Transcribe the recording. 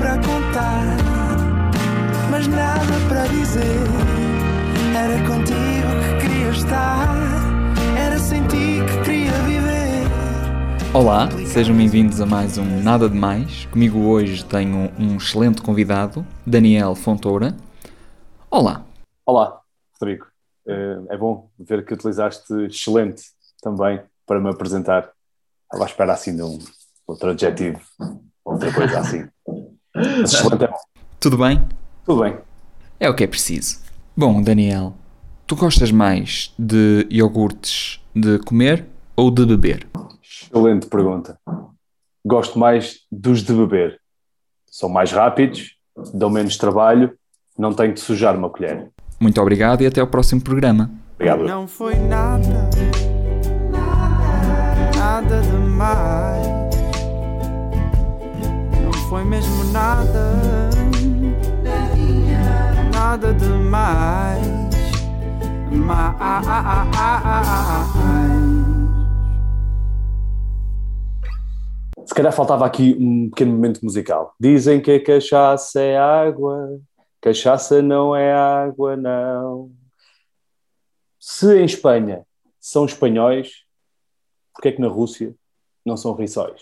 para contar, mas nada para dizer. Era contigo que queria estar, era sem ti que queria viver. Olá, sejam bem-vindos a mais um Nada de Mais. Comigo hoje tenho um excelente convidado, Daniel Fontoura. Olá. Olá, Rodrigo. Eh, É bom ver que utilizaste excelente também para me apresentar. Estava à espera assim de um outro adjetivo, outra coisa assim. Excelente. Tudo bem? Tudo bem. É o que é preciso. Bom, Daniel, tu gostas mais de iogurtes de comer ou de beber? Excelente pergunta. Gosto mais dos de beber. São mais rápidos, dão menos trabalho, não tenho de sujar uma colher. Muito obrigado e até ao próximo programa. Obrigado. Não foi nada, nada demais. Mesmo nada, nada demais. Mais. Se calhar faltava aqui um pequeno momento musical. Dizem que a cachaça é água, cachaça não é água, não. Se em Espanha são espanhóis, porque é que na Rússia não são rissóis?